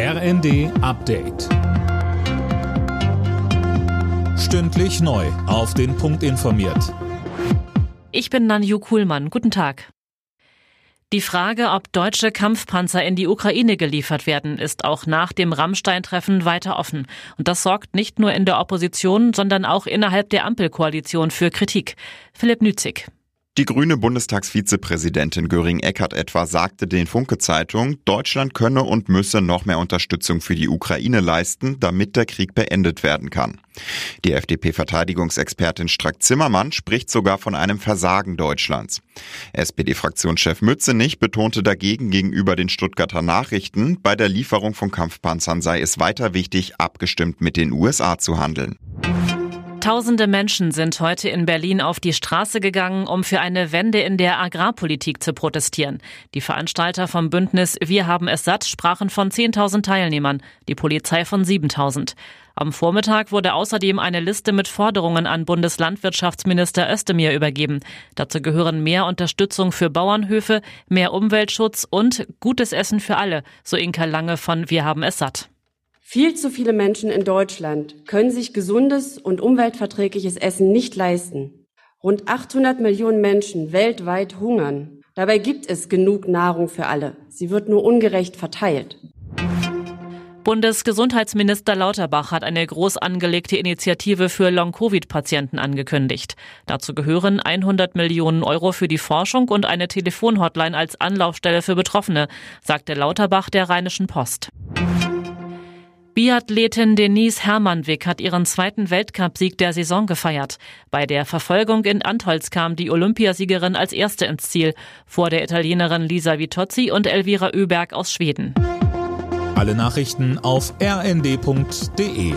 RND Update. Stündlich neu. Auf den Punkt informiert. Ich bin Nanju Kuhlmann. Guten Tag. Die Frage, ob deutsche Kampfpanzer in die Ukraine geliefert werden, ist auch nach dem Rammstein-Treffen weiter offen. Und das sorgt nicht nur in der Opposition, sondern auch innerhalb der Ampelkoalition für Kritik. Philipp Nützig. Die grüne Bundestagsvizepräsidentin Göring-Eckardt etwa sagte den Funke-Zeitung, Deutschland könne und müsse noch mehr Unterstützung für die Ukraine leisten, damit der Krieg beendet werden kann. Die FDP-Verteidigungsexpertin Strack-Zimmermann spricht sogar von einem Versagen Deutschlands. SPD-Fraktionschef Mützenich betonte dagegen gegenüber den Stuttgarter Nachrichten, bei der Lieferung von Kampfpanzern sei es weiter wichtig, abgestimmt mit den USA zu handeln. Tausende Menschen sind heute in Berlin auf die Straße gegangen, um für eine Wende in der Agrarpolitik zu protestieren. Die Veranstalter vom Bündnis Wir haben es satt sprachen von 10.000 Teilnehmern, die Polizei von 7.000. Am Vormittag wurde außerdem eine Liste mit Forderungen an Bundeslandwirtschaftsminister Özdemir übergeben. Dazu gehören mehr Unterstützung für Bauernhöfe, mehr Umweltschutz und gutes Essen für alle, so Inka Lange von Wir haben es satt. Viel zu viele Menschen in Deutschland können sich gesundes und umweltverträgliches Essen nicht leisten. Rund 800 Millionen Menschen weltweit hungern. Dabei gibt es genug Nahrung für alle. Sie wird nur ungerecht verteilt. Bundesgesundheitsminister Lauterbach hat eine groß angelegte Initiative für Long-Covid-Patienten angekündigt. Dazu gehören 100 Millionen Euro für die Forschung und eine Telefonhotline als Anlaufstelle für Betroffene, sagte Lauterbach der Rheinischen Post. Biathletin Denise Hermannwick hat ihren zweiten Weltcupsieg der Saison gefeiert. Bei der Verfolgung in Antholz kam die Olympiasiegerin als erste ins Ziel, vor der Italienerin Lisa Vitozzi und Elvira Öberg aus Schweden. Alle Nachrichten auf rnd.de